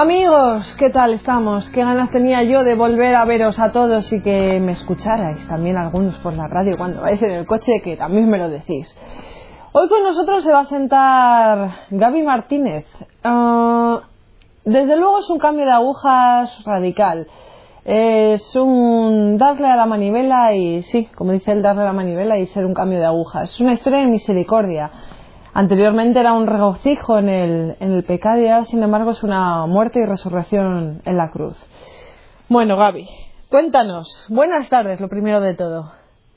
Amigos, ¿qué tal estamos? ¿Qué ganas tenía yo de volver a veros a todos y que me escucharais también algunos por la radio cuando vais en el coche, que también me lo decís? Hoy con nosotros se va a sentar Gaby Martínez. Ah, desde luego es un cambio de agujas radical. Es un darle a la manivela y, sí, como dice el darle a la manivela y ser un cambio de agujas. Es una historia de misericordia Anteriormente era un regocijo en el, en el pecado y ahora, sin embargo, es una muerte y resurrección en la cruz. Bueno, Gaby, cuéntanos. Buenas tardes, lo primero de todo.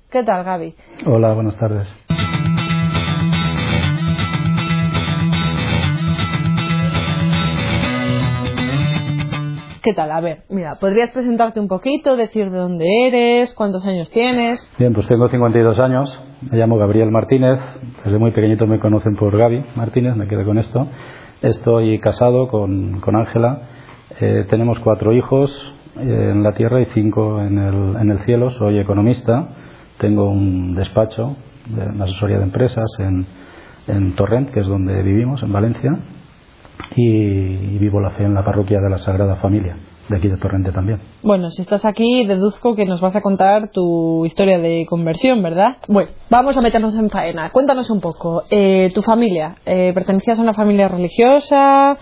¿Qué tal, Gaby? Hola, buenas tardes. ¿Qué tal? A ver, mira, ¿podrías presentarte un poquito, decir de dónde eres, cuántos años tienes? Bien, pues tengo 52 años, me llamo Gabriel Martínez, desde muy pequeñito me conocen por Gaby Martínez, me quedé con esto. Estoy casado con Ángela, eh, tenemos cuatro hijos eh, en la tierra y cinco en el, en el cielo, soy economista, tengo un despacho de una asesoría de empresas en, en Torrent, que es donde vivimos, en Valencia, y, vivo la fe en la parroquia de la Sagrada Familia de aquí de Torrente también. Bueno, si estás aquí, deduzco que nos vas a contar tu historia de conversión, ¿verdad? Bueno, vamos a meternos en faena. Cuéntanos un poco. Eh, ¿Tu familia? Eh, ¿Pertenecías a una familia religiosa?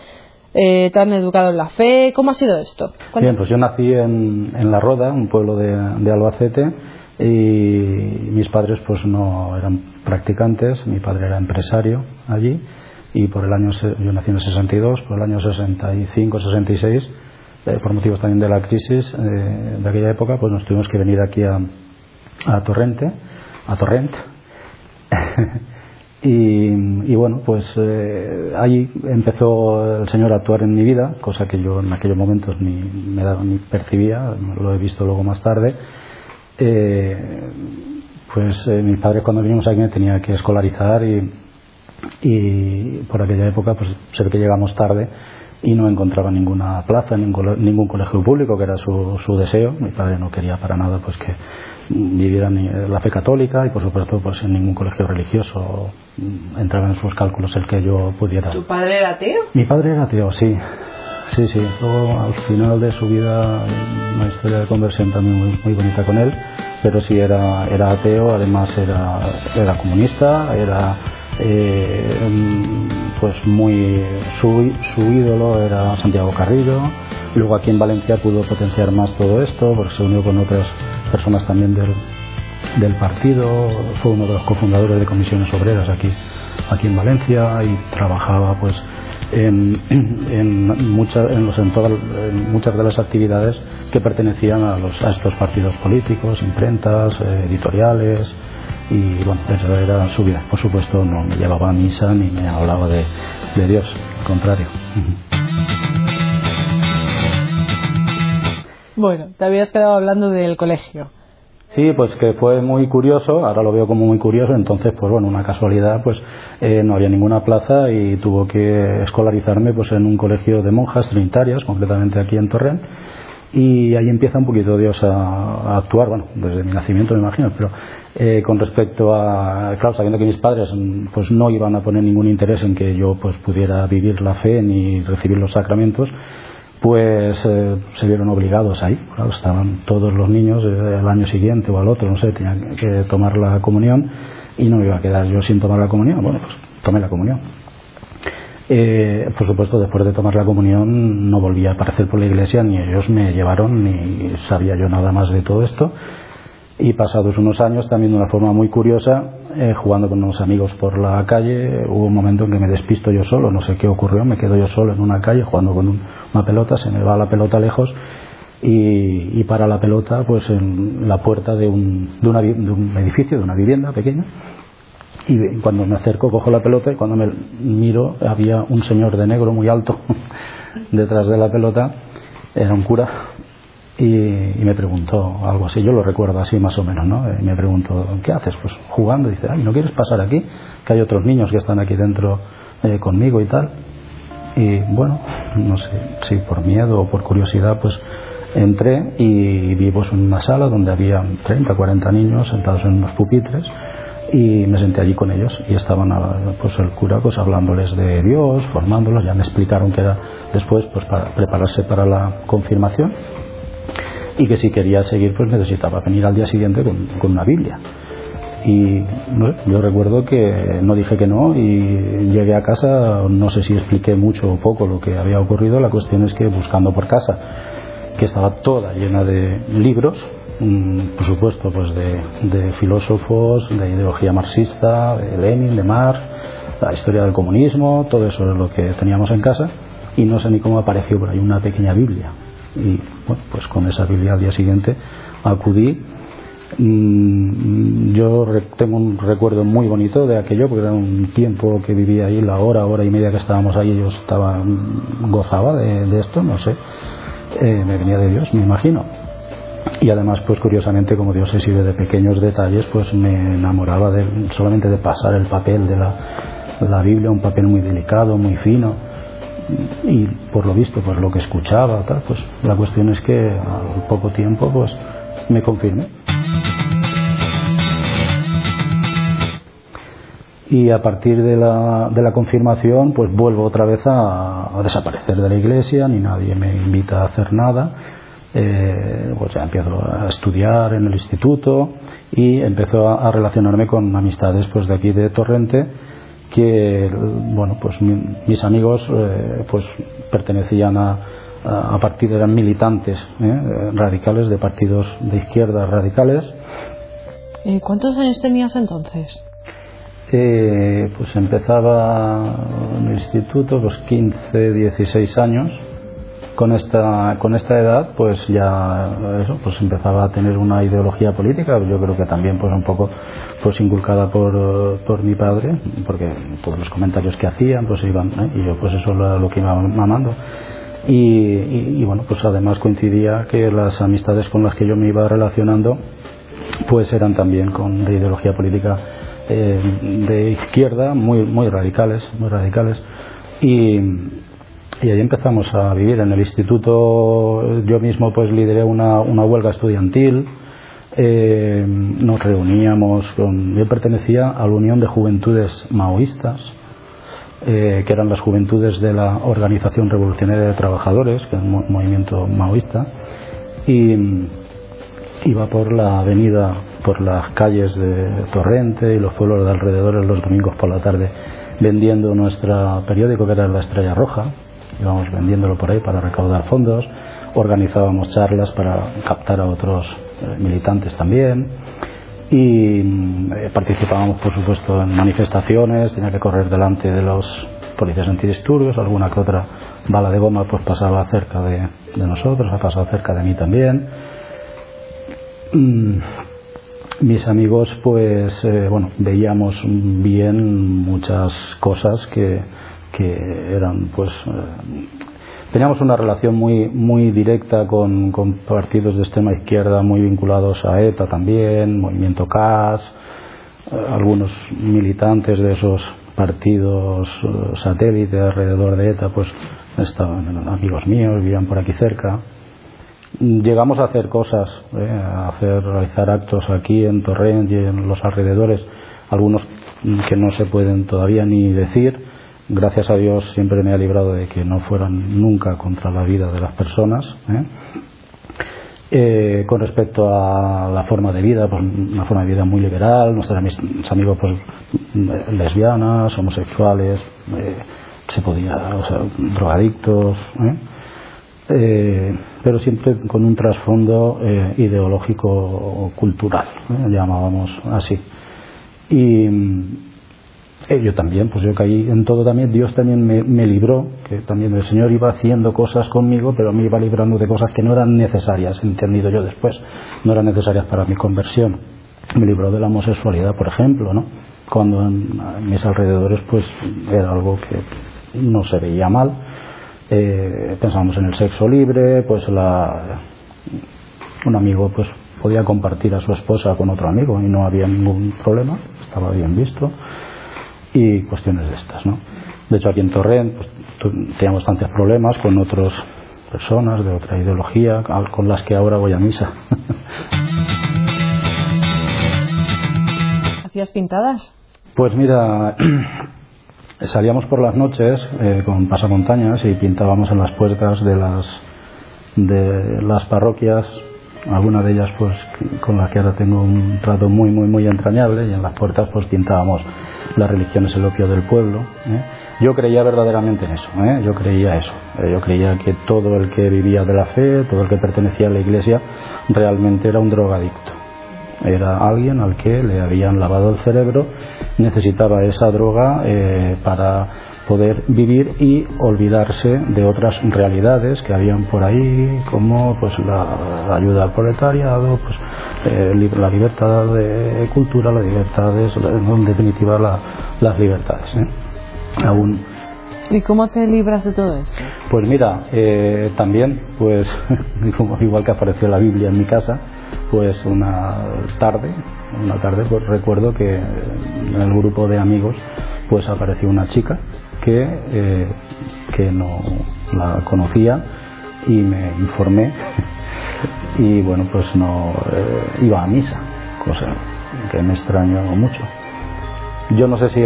Eh, ¿Te han educado en la fe? ¿Cómo ha sido esto? Bien, pues yo nací en, en La Roda, un pueblo de, de, Albacete, y mis padres pues no eran practicantes, mi padre era empresario allí y por el año, yo nací en el 62, por el año 65, 66, eh, por motivos también de la crisis eh, de aquella época, pues nos tuvimos que venir aquí a, a Torrente, a Torrent. y, y, bueno, pues eh, ahí empezó el Señor a actuar en mi vida, cosa que yo en aquellos momentos ni, me daba, ni percibía, lo he visto luego más tarde. pues mi padre cuando vinimos aquí me tenía que escolarizar y y por aquella época pues sé que llegamos tarde y no encontraba ninguna plaza, ningún, ningún colegio público, que era su, su, deseo. Mi padre no quería para nada pues que vivieran la fe católica y por supuesto pues en ningún colegio religioso entraba en sus cálculos el que yo pudiera. ¿Tu padre era ateo? Mi padre era ateo, sí. Sí, sí. Luego al final de su vida una historia de conversión también muy, muy bonita con él, pero sí era, era ateo, además era, era comunista, era eh, pues muy su, su, ídolo era Santiago Carrillo. Luego aquí en Valencia pudo potenciar más todo esto porque se unió con otras personas también del, del partido. Fue uno de los cofundadores de comisiones obreras aquí aquí en Valencia y trabajaba pues en, en, mucha, en, los, en, todas, muchas de las actividades que pertenecían a, los, a estos partidos políticos, imprentas, eh, editoriales, y bueno, esa era su vida. Por supuesto, no me llevaba a misa ni me hablaba de, de Dios, al contrario. Bueno, te habías quedado hablando del colegio. Sí, pues que fue muy curioso, ahora lo veo como muy curioso, entonces pues bueno, una casualidad, pues eh, no había ninguna plaza y tuvo que escolarizarme pues en un colegio de monjas trinitarias, concretamente aquí en Torrent, y ahí empieza un poquito Dios a, actuar, bueno, desde mi nacimiento me imagino, pero eh, con respecto a, claro, sabiendo que mis padres pues no iban a poner ningún interés en que yo pues pudiera vivir la fe ni recibir los sacramentos, pues eh, se vieron obligados ahí, claro, estaban todos los niños eh, el año siguiente o al otro, no sé, tenían que tomar la comunión y no me iba a quedar yo sin tomar la comunión, bueno, pues tomé la comunión eh, por supuesto, después de tomar la comunión no volví a aparecer por la iglesia, ni ellos me llevaron, ni sabía yo nada más de todo esto. Y pasados unos años, también de una forma muy curiosa, eh, jugando con unos amigos por la calle, hubo un momento en que me despisto yo solo, no sé qué ocurrió, me quedo yo solo en una calle jugando con una pelota, se me va la pelota lejos y, y para la pelota pues en la puerta de un, de, una, de un edificio, de una vivienda pequeña y cuando me acerco cojo la pelota y cuando me miro había un señor de negro muy alto detrás de la pelota, era un cura y, me preguntó algo así, yo lo recuerdo así más o menos, ¿no? Y me preguntó, ¿qué haces? Pues jugando, dice, ay, ¿no quieres pasar aquí? Que hay otros niños que están aquí dentro eh, conmigo y tal. Y bueno, no sé si por miedo o por curiosidad, pues entré y vimos en una sala donde había 30, 40 niños sentados en unos pupitres y me senté allí con ellos y estaban pues el cura pues hablándoles de Dios formándolos ya me explicaron que era después pues para prepararse para la confirmación y que si quería seguir pues necesitaba venir al día siguiente con, una Biblia. Y yo recuerdo que no dije que no y llegué a casa no sé si expliqué mucho o poco lo que había ocurrido la cuestión es que buscando por casa que estaba toda llena de libros por supuesto, pues de, filósofos, de ideología marxista, de Lenin, de Marx, la historia del comunismo, todo eso es lo que teníamos en casa y no sé ni cómo apareció por ahí una pequeña Biblia. Y bueno, pues con esa Biblia al día siguiente acudí. Mm, yo tengo un recuerdo muy bonito de aquello, porque era un tiempo que vivía ahí, la hora, hora y media que estábamos ahí, yo estaba, gozaba de, esto, no sé, eh, me venía de Dios, me imagino y además pues curiosamente como Dios se sirve de pequeños detalles pues me enamoraba de, solamente de pasar el papel de la, Biblia un papel muy delicado muy fino y por lo visto pues lo que escuchaba tal, pues la cuestión es que al poco tiempo pues me confirmé. Y a partir de la, de la confirmación pues vuelvo otra vez a, a desaparecer de la iglesia ni nadie me invita a hacer nada eh, pues ya empiezo a estudiar en el instituto y empezó a, relacionarme con amistades pues de aquí de Torrente que bueno pues mis amigos eh, pues pertenecían a, a, partidos eran militantes eh, radicales de partidos de izquierda radicales ¿cuántos años tenías entonces? pues empezaba en el instituto los 15 16 años con esta con esta edad pues ya eso pues empezaba a tener una ideología política yo creo que también pues un poco pues inculcada por, por mi padre porque todos los comentarios que hacían pues iban ¿eh? y yo pues eso lo, lo que iba mamando y, y, bueno pues además coincidía que las amistades con las que yo me iba relacionando pues eran también con de ideología política eh, de izquierda muy muy radicales muy radicales y y ahí empezamos a vivir. En el instituto yo mismo pues lideré una, una huelga estudiantil. Eh, nos reuníamos con... Yo pertenecía a la Unión de Juventudes Maoístas, eh, que eran las juventudes de la Organización Revolucionaria de Trabajadores, que es un movimiento maoísta, y iba por la avenida, por las calles de Torrente y los pueblos de alrededor los domingos por la tarde vendiendo nuestro periódico que era La Estrella Roja, íbamos vendiéndolo por ahí para recaudar fondos, organizábamos charlas para captar a otros eh, militantes también. Y eh, participábamos por supuesto en manifestaciones, tenía que correr delante de los policías antidisturbios, alguna que otra bala de goma pues pasaba cerca de, nosotros, ha pasado cerca de mí también. Mm, mis amigos pues eh, bueno veíamos bien muchas cosas que que eran pues eh, teníamos una relación muy muy directa con, con, partidos de extrema izquierda muy vinculados a ETA también, Movimiento CAS, eh, algunos militantes de esos partidos eh, satélites alrededor de ETA pues estaban amigos míos, vivían por aquí cerca. Llegamos a hacer cosas, a hacer, realizar actos aquí en Torrent y en los alrededores, algunos que no se pueden todavía ni decir, gracias a Dios siempre me ha librado de que no fueran nunca contra la vida de las personas. ¿eh? Eh, con respecto a la forma de vida, pues una forma de vida muy liberal, nuestros amigos pues lesbianas, homosexuales, eh, se podía, o sea, drogadictos, pero siempre con un trasfondo ideológico cultural, llamábamos así. Y, eh, yo también, pues yo caí en todo también, Dios también me, libró, que también el Señor iba haciendo cosas conmigo, pero me iba librando de cosas que no eran necesarias, entendido yo después, no eran necesarias para mi conversión. Me libró de la homosexualidad, por ejemplo, ¿no? Cuando en, mis alrededores, pues era algo que no se veía mal. Eh, pensábamos en el sexo libre, pues la, un amigo pues podía compartir a su esposa con otro amigo y no había ningún problema, estaba bien visto y cuestiones de estas. ¿no? De hecho, aquí en Torrent pues, teníamos bastantes problemas con otras personas de otra ideología con las que ahora voy a misa. hacías pintadas? Pues mira, salíamos por las noches eh, con pasamontañas y pintábamos en las puertas de las de las parroquias algunas de ellas pues con las que ahora tengo un trato muy muy muy entrañable y en las puertas pues pintábamos las religiones el opio del pueblo ¿eh? yo creía verdaderamente en eso ¿eh? yo creía eso ¿eh? yo creía que todo el que vivía de la fe todo el que pertenecía a la iglesia realmente era un drogadicto era alguien al que le habían lavado el cerebro necesitaba esa droga para poder vivir y olvidarse de otras realidades que habían por ahí como pues la, ayuda al proletariado pues eh, la libertad de cultura la libertad de, en definitiva las libertades ¿eh? aún ¿Y cómo te libras de todo esto? Pues mira, eh, también, pues igual que apareció la Biblia en mi casa, pues una tarde, una tarde, pues recuerdo que en el grupo de amigos, pues apareció una chica que, eh, que no la conocía y me informé. Y bueno pues no eh, iba a misa cosa que me extrañó mucho. Yo no sé si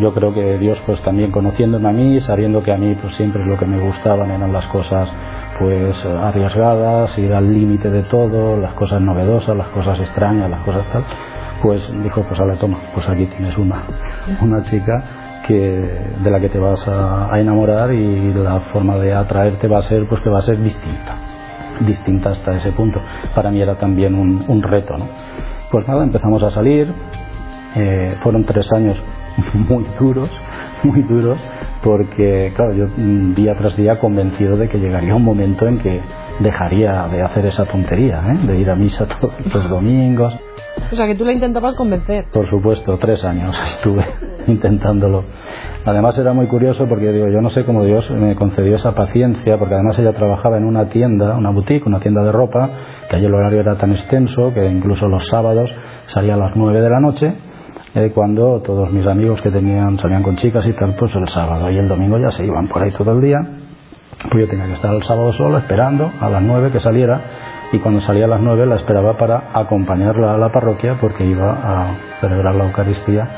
yo creo que Dios pues también conociéndome a mí sabiendo que a mí pues siempre lo que me gustaban eran las cosas pues arriesgadas ir al límite de todo las cosas novedosas las cosas extrañas las cosas tal pues dijo pues la toma pues aquí tienes una una chica de la que te vas a, enamorar y la forma de atraerte va a ser pues que va a ser distinta distinta hasta ese punto para mí era también un, reto ¿no? pues nada empezamos a salir eh, fueron tres años muy duros muy duros porque claro yo mm, día tras día convencido de que llegaría un momento en que dejaría de hacer esa tontería ¿eh? de ir a misa todos los domingos o sea, que tú la intentabas convencer. Por supuesto, tres años estuve intentándolo. Además era muy curioso porque digo, yo no sé cómo Dios me concedió esa paciencia, porque además ella trabajaba en una tienda, una boutique, una tienda de ropa, que allí el horario era tan extenso que incluso los sábados salía a las nueve de la noche, eh, cuando todos mis amigos que tenían salían con chicas y tal, pues el sábado y el domingo ya se iban por ahí todo el día. Pues yo tenía que estar el sábado solo esperando a las nueve que saliera y cuando salía a las nueve la esperaba para acompañarla a la parroquia porque iba a celebrar la Eucaristía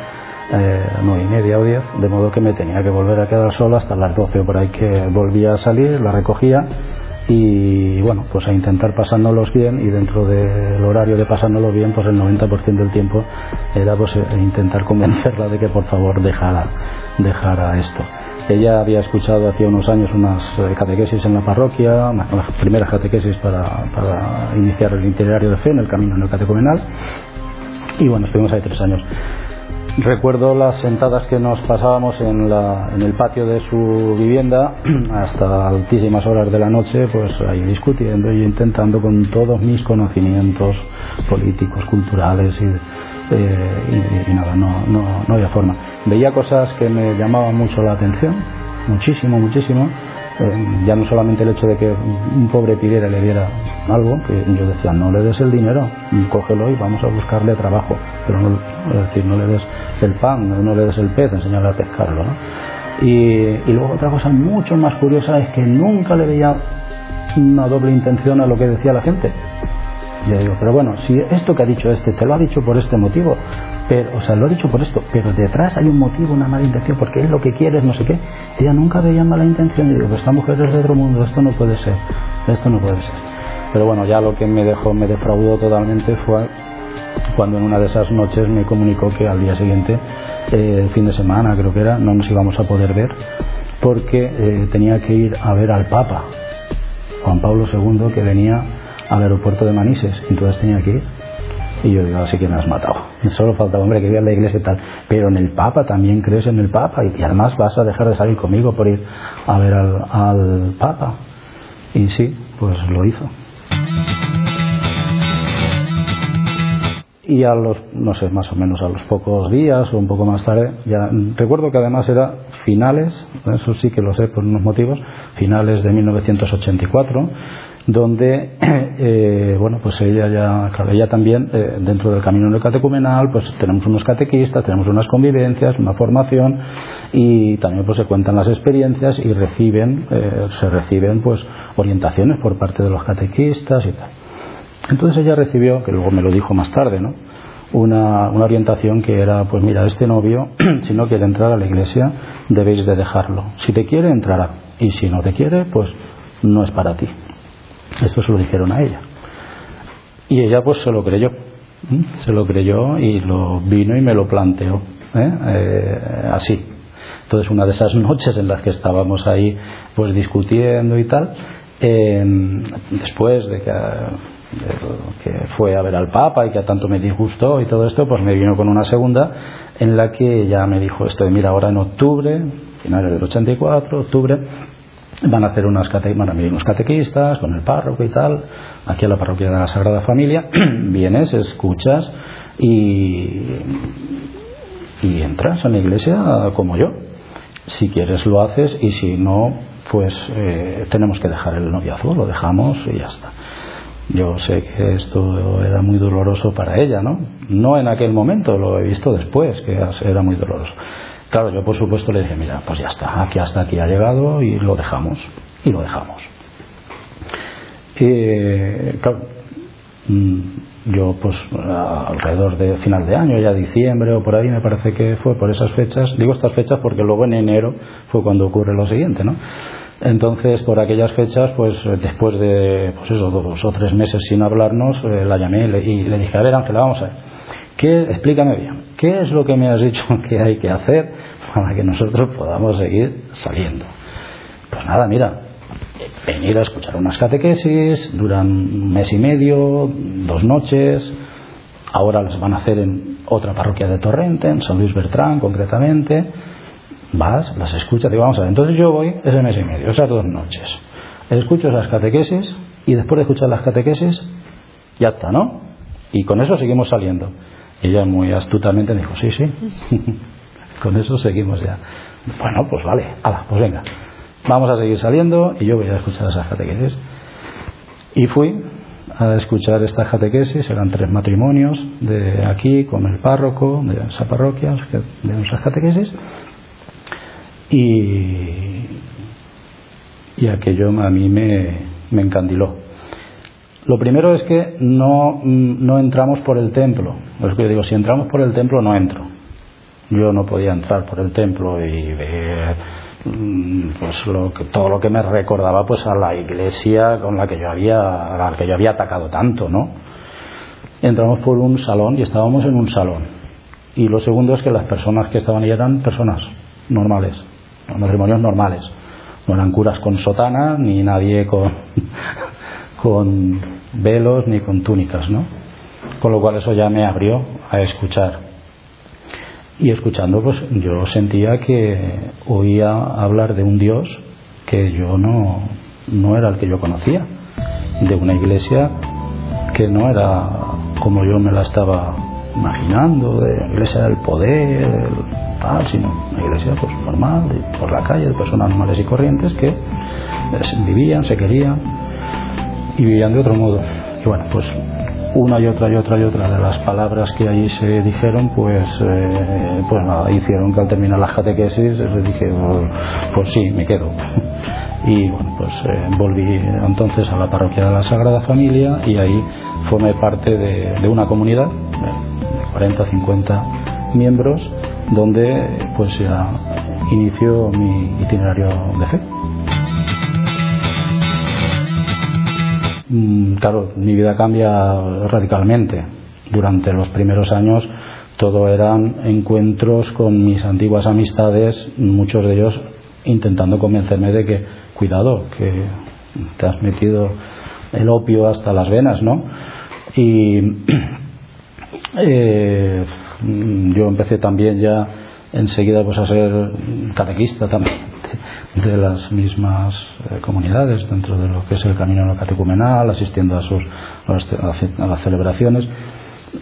eh, nueve y media o diez, de modo que me tenía que volver a quedar sola hasta las doce por ahí que volvía a salir, la recogía y bueno, pues a intentar pasándolos bien y dentro del horario de pasándolos bien, pues el 90% del tiempo era pues eh, intentar convencerla de que por favor dejara, dejara esto. Ella había escuchado hacía unos años unas eh, catequesis en la parroquia, las primeras catequesis para, iniciar el itinerario de fe en el camino en el catecumenal. Y bueno, estuvimos ahí tres años. Recuerdo las sentadas que nos pasábamos en, la, en, el patio de su vivienda hasta altísimas horas de la noche, pues ahí discutiendo y intentando con todos mis conocimientos políticos, culturales y eh, y, nada, no, no, no había forma. Veía cosas que me llamaban mucho la atención, muchísimo, muchísimo. Eh, ya no solamente el hecho de que un pobre pidiera le diera algo, que yo decía, no le des el dinero, cógelo y vamos a buscarle trabajo, pero no, decir, no le des el pan, no le des el pez, enseñarle a pescarlo. Y, y luego otra cosa mucho más curiosa es que nunca le veía una doble intención a lo que decía la gente. Yo digo, pero bueno, si esto que ha dicho este te lo ha dicho por este motivo, pero, o sea, lo ha dicho por esto, pero detrás hay un motivo, una mala intención, porque es lo que quiere, no sé qué. Ella nunca veía mala intención y digo, pues esta mujer es de otro mundo, esto no puede ser, esto no puede ser. Pero bueno, ya lo que me dejó, me defraudó totalmente fue cuando en una de esas noches me comunicó que al día siguiente, eh, fin de semana creo que era, no nos íbamos a poder ver porque eh, tenía que ir a ver al Papa, Juan Pablo II, que venía al aeropuerto de Manises, y entonces tenía que ir. Y yo digo, así que me has matado. Solo falta, hombre, que vea la iglesia y tal. Pero en el Papa también crees en el Papa y, además vas a dejar de salir conmigo por ir a ver al, al Papa. Y sí, pues lo hizo. y a los, no sé, más o menos a los pocos días o un poco más tarde, ya recuerdo que además era finales, eso sí que lo sé por unos motivos, finales de 1984, donde eh, bueno pues ella ya claro, ella también eh, dentro del camino catecumenal pues tenemos unos catequistas tenemos unas convivencias una formación y también pues se cuentan las experiencias y reciben eh, se reciben pues orientaciones por parte de los catequistas y tal entonces ella recibió que luego me lo dijo más tarde no una, una, orientación que era, pues mira, este novio, si no quiere entrar a la iglesia, debéis de dejarlo. Si te quiere, entrará. Y si no te quiere, pues no es para ti. Esto se lo dijeron a ella. Y ella pues se lo creyó. Se lo creyó y lo vino y me lo planteó. ¿eh? Eh, así. Entonces una de esas noches en las que estábamos ahí pues discutiendo y tal, después de que que fue a ver al Papa y que tanto me disgustó y todo esto, pues me vino con una segunda en la que ya me dijo esto de mira, ahora en octubre, finales del 84, octubre, van a hacer unas cate van a venir unos catequistas con el párroco y tal, aquí a la parroquia de la Sagrada Familia, vienes, escuchas y, y entras a la iglesia como yo. Si quieres lo haces y si no, pues eh, tenemos que dejar el noviazgo, lo dejamos y ya está. Yo sé que esto era muy doloroso para ella, ¿no? No en aquel momento, lo he visto después, que era muy doloroso. Claro, yo por supuesto le dije, mira, pues ya está, aquí hasta aquí ha llegado y lo dejamos, y lo dejamos. Y, claro, mm, yo pues alrededor de final de año, ya diciembre o por ahí me parece que fue por esas fechas, digo estas fechas porque luego en enero fue cuando ocurre lo siguiente, ¿no? Entonces, por aquellas fechas, pues después de pues eso, dos o tres meses sin hablarnos, eh, la llamé y le, dije, a ver Ángela, vamos a ver, ¿qué, explícame bien, ¿qué es lo que me has dicho que hay que hacer para que nosotros podamos seguir saliendo? Pues nada, mira, venir a escuchar unas catequesis, duran un mes y medio, dos noches, ahora las van a hacer en otra parroquia de Torrente, en San Luis Bertrán concretamente, vas, las escuchas, digo, vamos a ver, entonces yo voy ese mes y medio, esas dos noches, escucho esas catequesis y después de escuchar las catequesis, ya está, ¿no? Y con eso seguimos saliendo. Ella muy astutamente dijo, sí, sí, con eso seguimos ya. Bueno, pues vale, ala, pues venga, vamos a seguir saliendo y yo voy a escuchar esas catequesis. Y fui a escuchar estas catequesis, eran tres matrimonios de aquí con el párroco de esa parroquia, de nuestras catequesis, y, aquello a mí me encandiló. Lo primero es que no, no entramos por el templo. Es que digo, si entramos por el templo no entro. Yo no podía entrar por el templo y ver mm, pues lo que, todo lo que me recordaba pues a la iglesia con la que yo había a la que yo había atacado tanto, ¿no? Entramos por un salón y estábamos en un salón. Y lo segundo es que las personas que estaban ahí eran personas normales, matrimonios normales. No eran curas con sotana, ni nadie con, con velos, ni con túnicas, ¿no? Con lo cual eso ya me abrió a escuchar. Y escuchando, pues yo sentía que oía hablar de un Dios que yo no, no era el que yo conocía, de una iglesia que no era como yo me la estaba imaginando, de la iglesia del poder, sino una iglesia pues normal, por la calle, de personas normales y corrientes que vivían, se querían y vivían de otro modo. Y bueno, pues una y otra y otra y otra de las palabras que allí se dijeron, pues, eh, pues nada, hicieron que al terminar las catequesis les dije, pues, pues sí, me quedo. y bueno, pues eh, volví entonces a la parroquia de la Sagrada Familia y ahí formé parte de, de una comunidad de 40, 50 miembros donde pues ya inició mi itinerario de fe. Claro, mi vida cambia radicalmente. Durante los primeros años todo eran encuentros con mis antiguas amistades, muchos de ellos intentando convencerme de que, cuidado, que te has metido el opio hasta las venas, ¿no? Y eh, Mm, yo empecé también ya enseguida pues a ser catequista también de, las mismas eh, comunidades dentro de lo que es el camino catecumenal, asistiendo a sus a las celebraciones.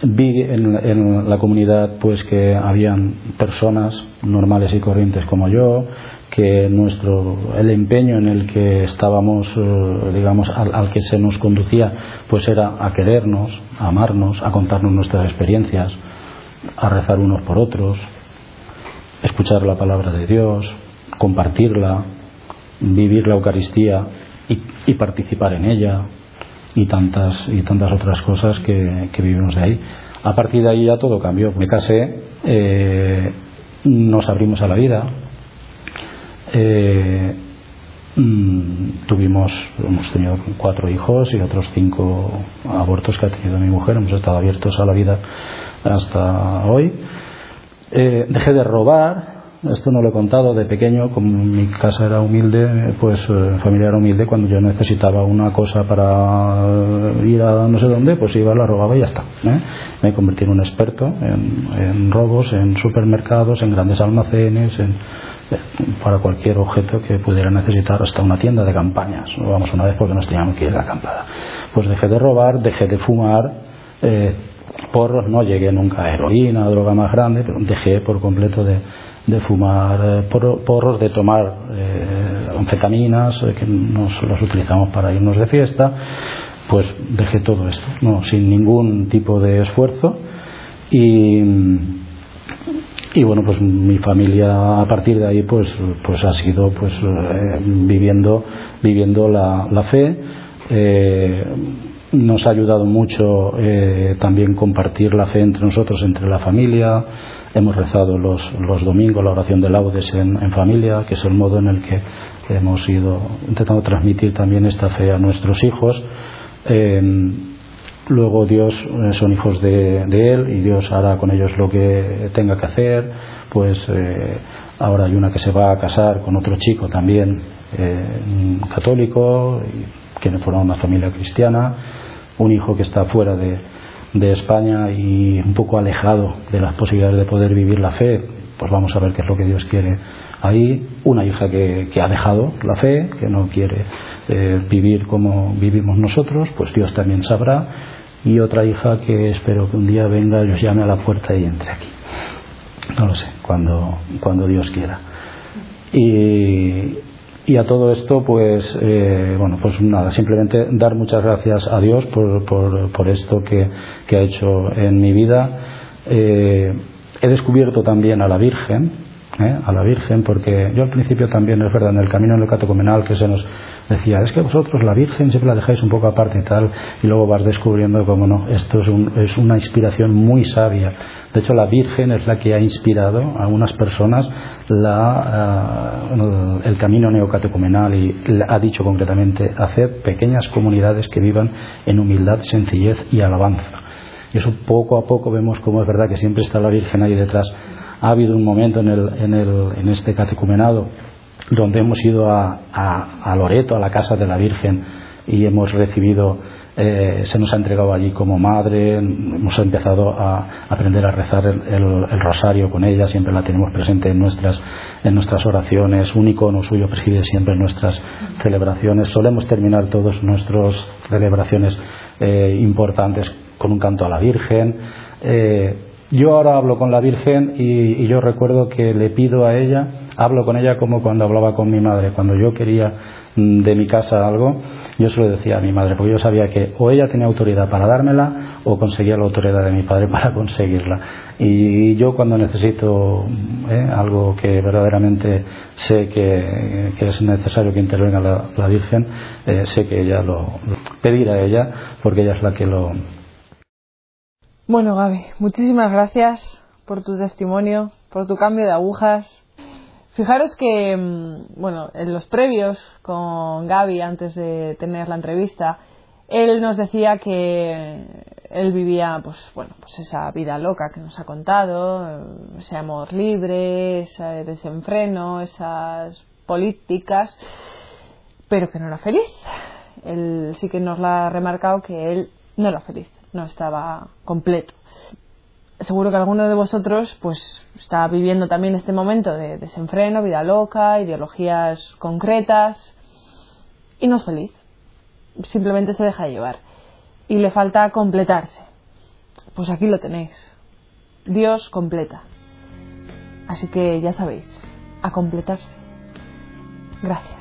Vi en, en, la comunidad pues que habían personas normales y corrientes como yo, que nuestro el empeño en el que estábamos eh, digamos al, al, que se nos conducía pues era a querernos a amarnos a contarnos nuestras experiencias a rezar unos por otros, escuchar la palabra de Dios, compartirla, vivir la Eucaristía y, participar en ella, y tantas y tantas otras cosas que, vivimos de ahí. A partir de ahí ya todo cambió. Me casé, eh, nos abrimos a la vida. Eh, mm, tuvimos, hemos tenido cuatro hijos y otros cinco abortos que ha tenido mi mujer. Hemos estado abiertos a la vida hasta hoy. Eh, dejé de robar, esto no lo he contado de pequeño, como mi casa era humilde, pues eh, familia era humilde, cuando yo necesitaba una cosa para ir a no sé dónde, pues iba, la robaba y ya está. ¿eh? Me convertí en un experto en, robos, en supermercados, en grandes almacenes, en, para cualquier objeto que pudiera necesitar, hasta una tienda de campañas. Vamos una vez porque nos teníamos que ir a la acampada. Pues dejé de robar, dejé de fumar. Eh, porros, no llegué nunca a heroína, droga más grande, pero dejé por completo de, de fumar eh, porros, de tomar eh, anfetaminas, eh, que nos los utilizamos para irnos de fiesta, pues dejé todo esto, no, sin ningún tipo de esfuerzo. Y, y bueno pues mi familia a partir de ahí pues pues ha sido pues viviendo viviendo la, la fe nos ha ayudado mucho también compartir la fe entre nosotros entre la familia Hemos rezado los, los domingos la oración de laudes en, familia, que es el modo en el que hemos ido intentando transmitir también esta fe a nuestros hijos. Em, luego Dios eh, son hijos de, Él y Dios hará con ellos lo que tenga que hacer. Pues eh, ahora hay una que se va a casar con otro chico también eh, católico, y, que fuera una familia cristiana. Un hijo que está fuera de, de España y un poco alejado de las posibilidades de poder vivir la fe, pues vamos a ver qué es lo que Dios quiere ahí. Una hija que, ha dejado la fe, que no quiere eh, vivir como vivimos nosotros, pues Dios también sabrá. Y otra hija que espero que un día venga y os llame a la puerta y entre aquí. No lo sé, cuando, cuando Dios quiera. Y, y a todo esto, pues, eh, bueno, pues nada, simplemente dar muchas gracias a Dios por, por, esto que, que, ha hecho en mi vida. Eh, he descubierto también a la Virgen, ¿eh? a la Virgen, porque yo al principio también, es verdad, en el camino en el catecumenal que se nos decía, es que vosotros la Virgen siempre la dejáis un poco aparte y tal, y luego vas descubriendo cómo no, esto es, es una inspiración muy sabia. De hecho, la Virgen es la que ha inspirado a unas personas la, eh, el, camino neocatecumenal y ha dicho concretamente hacer pequeñas comunidades que vivan en humildad, sencillez y alabanza. Y eso poco a poco vemos cómo es verdad que siempre está la Virgen ahí detrás. Ha habido un momento en, el, en, el, en este catecumenado donde hemos ido a, a, Loreto, a la casa de la Virgen, y hemos recibido, eh, se nos ha entregado allí como madre, hemos empezado a aprender a rezar el, rosario con ella, siempre la tenemos presente en nuestras, en nuestras oraciones, un icono suyo preside siempre en nuestras celebraciones, solemos terminar todas nuestras celebraciones eh, importantes con un canto a la Virgen. Eh, yo ahora hablo con la Virgen y, yo recuerdo que le pido a ella, hablo con ella como cuando hablaba con mi madre, cuando yo quería mm, de mi casa algo, yo se lo decía a mi madre, porque yo sabía que o ella tenía autoridad para dármela o conseguía la autoridad de mi padre para conseguirla. Y yo cuando necesito eh, algo que verdaderamente sé que, es necesario que intervenga la, Virgen, eh, sé que ella lo, pedir a ella, porque ella es la que lo, bueno, Gaby, muchísimas gracias por tu testimonio, por tu cambio de agujas. Fijaros que, mm, bueno, en los previos con Gaby, antes de tener la entrevista, él nos decía que él vivía, pues, bueno, pues esa vida loca que nos ha contado, ese amor libre, ese desenfreno, esas políticas, pero que no era feliz. Él sí que nos lo ha remarcado que él no era feliz no estaba completo. Seguro que alguno de vosotros pues está viviendo también este momento de desenfreno, vida loca, ideologías concretas y no es feliz. Simplemente se deja llevar y le falta completarse. Pues aquí lo tenéis. Dios completa. Así que ya sabéis, a completarse. Gracias.